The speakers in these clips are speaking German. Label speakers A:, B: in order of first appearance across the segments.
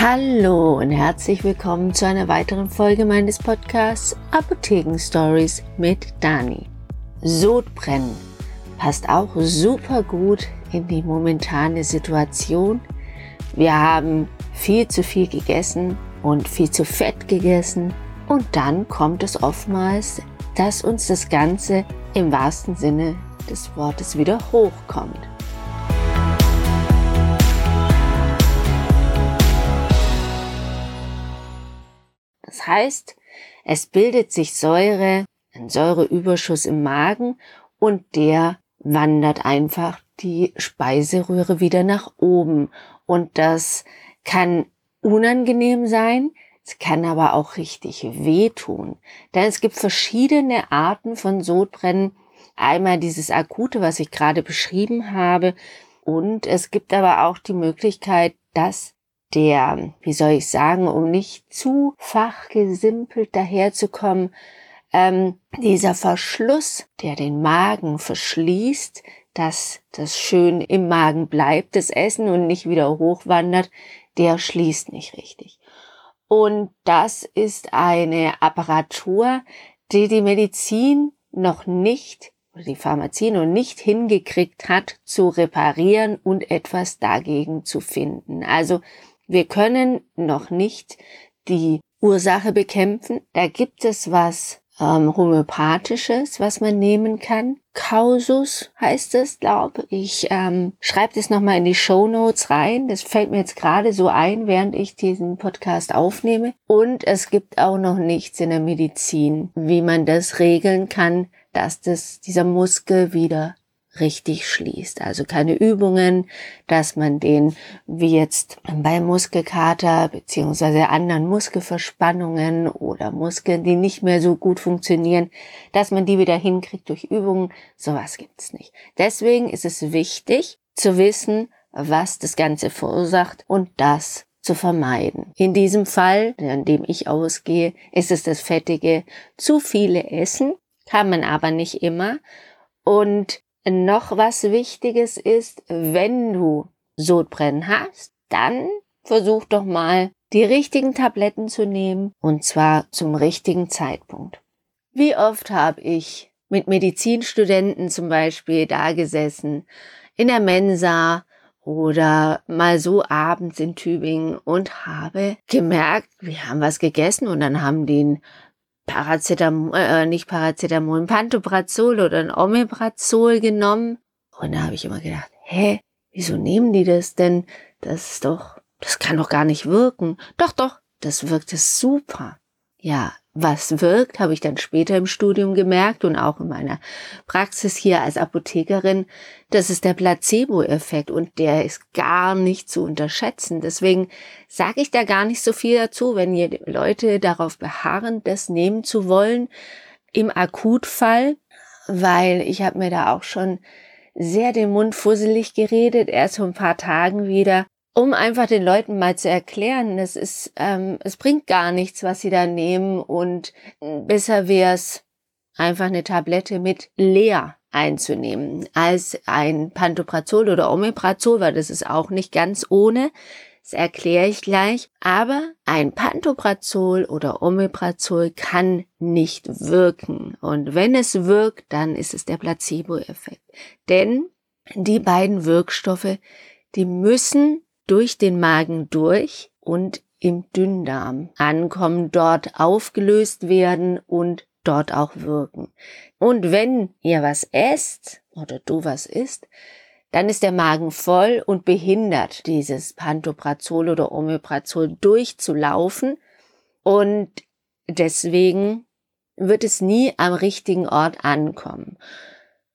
A: Hallo und herzlich willkommen zu einer weiteren Folge meines Podcasts Apotheken Stories mit Dani. Sodbrennen passt auch super gut in die momentane Situation. Wir haben viel zu viel gegessen und viel zu fett gegessen und dann kommt es oftmals, dass uns das Ganze im wahrsten Sinne des Wortes wieder hochkommt. Das heißt, es bildet sich Säure, ein Säureüberschuss im Magen und der wandert einfach die Speiseröhre wieder nach oben. Und das kann unangenehm sein, es kann aber auch richtig wehtun. Denn es gibt verschiedene Arten von Sodbrennen. Einmal dieses akute, was ich gerade beschrieben habe. Und es gibt aber auch die Möglichkeit, dass der, wie soll ich sagen, um nicht zu fachgesimpelt daherzukommen, ähm, dieser Verschluss, der den Magen verschließt, dass das schön im Magen bleibt, das Essen und nicht wieder hochwandert, der schließt nicht richtig. Und das ist eine Apparatur, die die Medizin noch nicht oder die Pharmazie noch nicht hingekriegt hat zu reparieren und etwas dagegen zu finden. Also wir können noch nicht die Ursache bekämpfen. Da gibt es was ähm, homöopathisches, was man nehmen kann. Kausus heißt es, glaube ich. Ähm, schreibt es nochmal in die Show Notes rein. Das fällt mir jetzt gerade so ein, während ich diesen Podcast aufnehme. Und es gibt auch noch nichts in der Medizin, wie man das regeln kann, dass das, dieser Muskel wieder richtig schließt. Also keine Übungen, dass man den, wie jetzt bei Muskelkater beziehungsweise anderen Muskelverspannungen oder Muskeln, die nicht mehr so gut funktionieren, dass man die wieder hinkriegt durch Übungen. Sowas gibt's nicht. Deswegen ist es wichtig zu wissen, was das Ganze verursacht und das zu vermeiden. In diesem Fall, an dem ich ausgehe, ist es das fettige, zu viele Essen, kann man aber nicht immer. Und noch was Wichtiges ist, wenn du Sodbrennen hast, dann versuch doch mal die richtigen Tabletten zu nehmen und zwar zum richtigen Zeitpunkt. Wie oft habe ich mit Medizinstudenten zum Beispiel da gesessen, in der Mensa oder mal so abends in Tübingen und habe gemerkt, wir haben was gegessen und dann haben die Paracetamol, äh, nicht Paracetamol, ein Pantoprazol oder ein Omeprazol genommen. Und da habe ich immer gedacht, hä, wieso nehmen die das denn? Das ist doch, das kann doch gar nicht wirken. Doch, doch, das wirkt es super. Ja, was wirkt, habe ich dann später im Studium gemerkt und auch in meiner Praxis hier als Apothekerin, das ist der Placebo-Effekt und der ist gar nicht zu unterschätzen. Deswegen sage ich da gar nicht so viel dazu, wenn ihr Leute darauf beharren, das nehmen zu wollen im Akutfall, weil ich habe mir da auch schon sehr den Mund fusselig geredet, erst vor ein paar Tagen wieder um einfach den Leuten mal zu erklären, es ist, ähm, es bringt gar nichts, was sie da nehmen und besser wäre es, einfach eine Tablette mit leer einzunehmen als ein Pantoprazol oder Omeprazol, weil das ist auch nicht ganz ohne. Das erkläre ich gleich. Aber ein Pantoprazol oder Omeprazol kann nicht wirken. Und wenn es wirkt, dann ist es der Placebo-Effekt. Denn die beiden Wirkstoffe, die müssen durch den Magen durch und im Dünndarm ankommen, dort aufgelöst werden und dort auch wirken. Und wenn ihr was esst oder du was isst, dann ist der Magen voll und behindert dieses Pantoprazol oder Omeprazol durchzulaufen und deswegen wird es nie am richtigen Ort ankommen.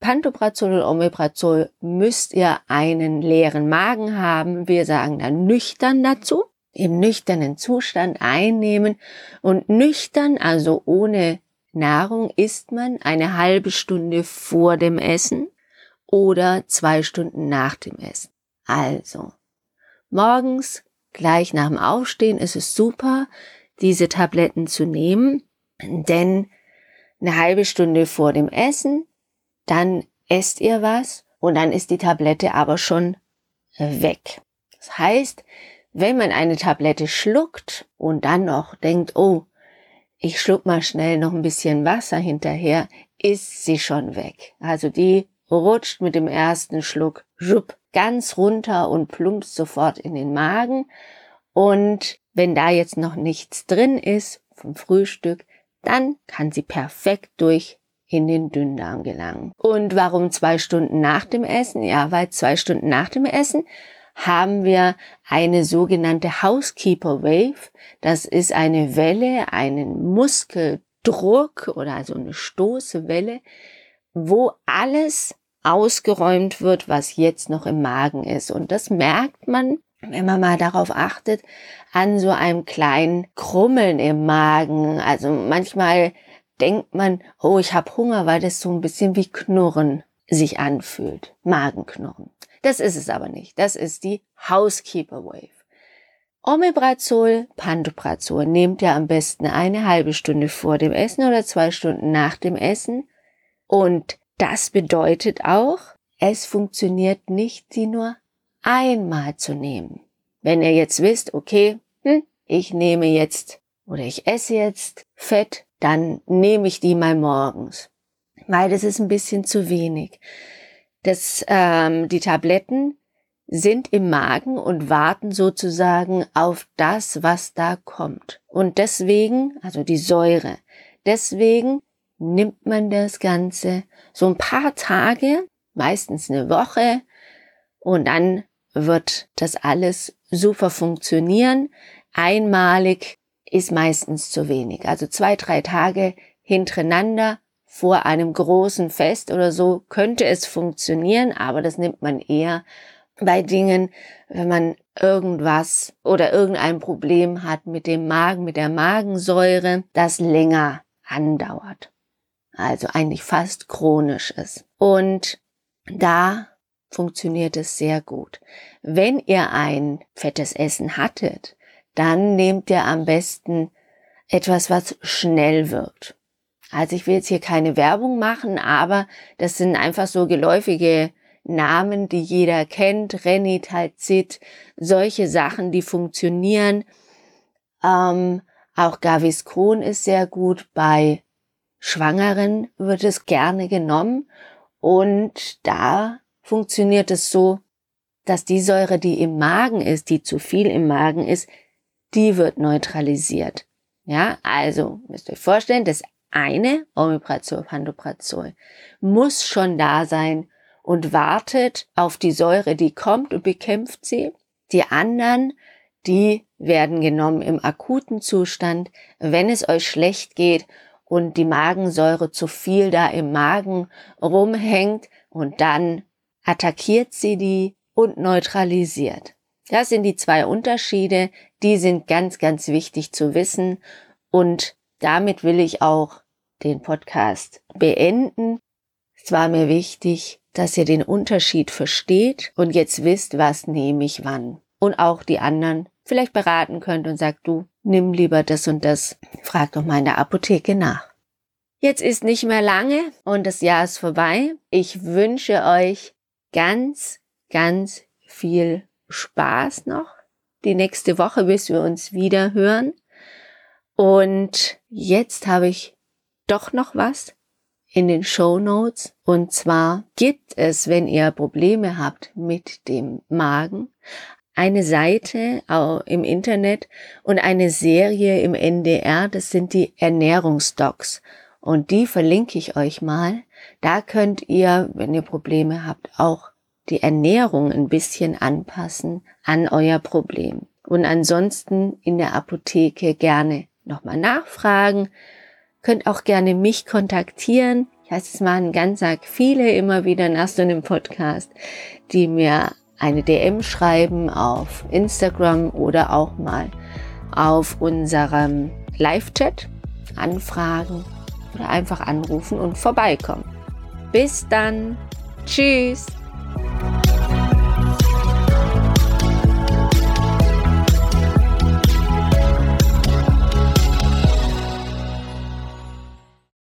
A: Pantoprazol und Omeprazol müsst ihr einen leeren Magen haben. Wir sagen dann nüchtern dazu. Im nüchternen Zustand einnehmen und nüchtern, also ohne Nahrung, isst man eine halbe Stunde vor dem Essen oder zwei Stunden nach dem Essen. Also, morgens, gleich nach dem Aufstehen, ist es super, diese Tabletten zu nehmen, denn eine halbe Stunde vor dem Essen dann esst ihr was und dann ist die Tablette aber schon weg. Das heißt, wenn man eine Tablette schluckt und dann noch denkt, oh, ich schluck mal schnell noch ein bisschen Wasser hinterher, ist sie schon weg. Also die rutscht mit dem ersten Schluck schupp, ganz runter und plumpst sofort in den Magen. Und wenn da jetzt noch nichts drin ist vom Frühstück, dann kann sie perfekt durch in den Dünndarm gelangen. Und warum zwei Stunden nach dem Essen? Ja, weil zwei Stunden nach dem Essen haben wir eine sogenannte Housekeeper Wave. Das ist eine Welle, einen Muskeldruck oder also eine Stoßewelle, wo alles ausgeräumt wird, was jetzt noch im Magen ist. Und das merkt man, wenn man mal darauf achtet, an so einem kleinen Krummeln im Magen. Also manchmal denkt man, oh, ich habe Hunger, weil das so ein bisschen wie Knurren sich anfühlt. Magenknurren. Das ist es aber nicht. Das ist die Housekeeper Wave. Omeprazol, Pantoprazol nehmt ihr am besten eine halbe Stunde vor dem Essen oder zwei Stunden nach dem Essen. Und das bedeutet auch, es funktioniert nicht, sie nur einmal zu nehmen. Wenn ihr jetzt wisst, okay, hm, ich nehme jetzt oder ich esse jetzt Fett, dann nehme ich die mal morgens, weil das ist ein bisschen zu wenig. Das, ähm, die Tabletten sind im Magen und warten sozusagen auf das, was da kommt. Und deswegen, also die Säure, deswegen nimmt man das Ganze so ein paar Tage, meistens eine Woche, und dann wird das alles super funktionieren. Einmalig ist meistens zu wenig. Also zwei, drei Tage hintereinander vor einem großen Fest oder so könnte es funktionieren, aber das nimmt man eher bei Dingen, wenn man irgendwas oder irgendein Problem hat mit dem Magen, mit der Magensäure, das länger andauert. Also eigentlich fast chronisch ist. Und da funktioniert es sehr gut. Wenn ihr ein fettes Essen hattet, dann nehmt ihr am besten etwas, was schnell wirkt. Also ich will jetzt hier keine Werbung machen, aber das sind einfach so geläufige Namen, die jeder kennt, Renitalzid, solche Sachen, die funktionieren. Ähm, auch Gaviscon ist sehr gut. Bei Schwangeren wird es gerne genommen und da funktioniert es so, dass die Säure, die im Magen ist, die zu viel im Magen ist, die wird neutralisiert. Ja, also müsst ihr euch vorstellen, das eine, Omeprazol, Pantoprazol, muss schon da sein und wartet auf die Säure, die kommt und bekämpft sie. Die anderen, die werden genommen im akuten Zustand, wenn es euch schlecht geht und die Magensäure zu viel da im Magen rumhängt und dann attackiert sie die und neutralisiert. Das sind die zwei Unterschiede, die sind ganz, ganz wichtig zu wissen und damit will ich auch den Podcast beenden. Es war mir wichtig, dass ihr den Unterschied versteht und jetzt wisst, was nehme ich wann. Und auch die anderen vielleicht beraten könnt und sagt, du, nimm lieber das und das. Frag doch mal in der Apotheke nach. Jetzt ist nicht mehr lange und das Jahr ist vorbei. Ich wünsche euch ganz, ganz viel Spaß noch. Die nächste Woche, bis wir uns wieder hören. Und jetzt habe ich doch noch was in den Show Notes. Und zwar gibt es, wenn ihr Probleme habt mit dem Magen, eine Seite im Internet und eine Serie im NDR. Das sind die Ernährungsdocs. Und die verlinke ich euch mal. Da könnt ihr, wenn ihr Probleme habt, auch die Ernährung ein bisschen anpassen an euer Problem. Und ansonsten in der Apotheke gerne nochmal nachfragen. Könnt auch gerne mich kontaktieren. Ich weiß, es machen ganz arg viele immer wieder nach so einem Podcast, die mir eine DM schreiben auf Instagram oder auch mal auf unserem Live-Chat anfragen oder einfach anrufen und vorbeikommen. Bis dann. Tschüss.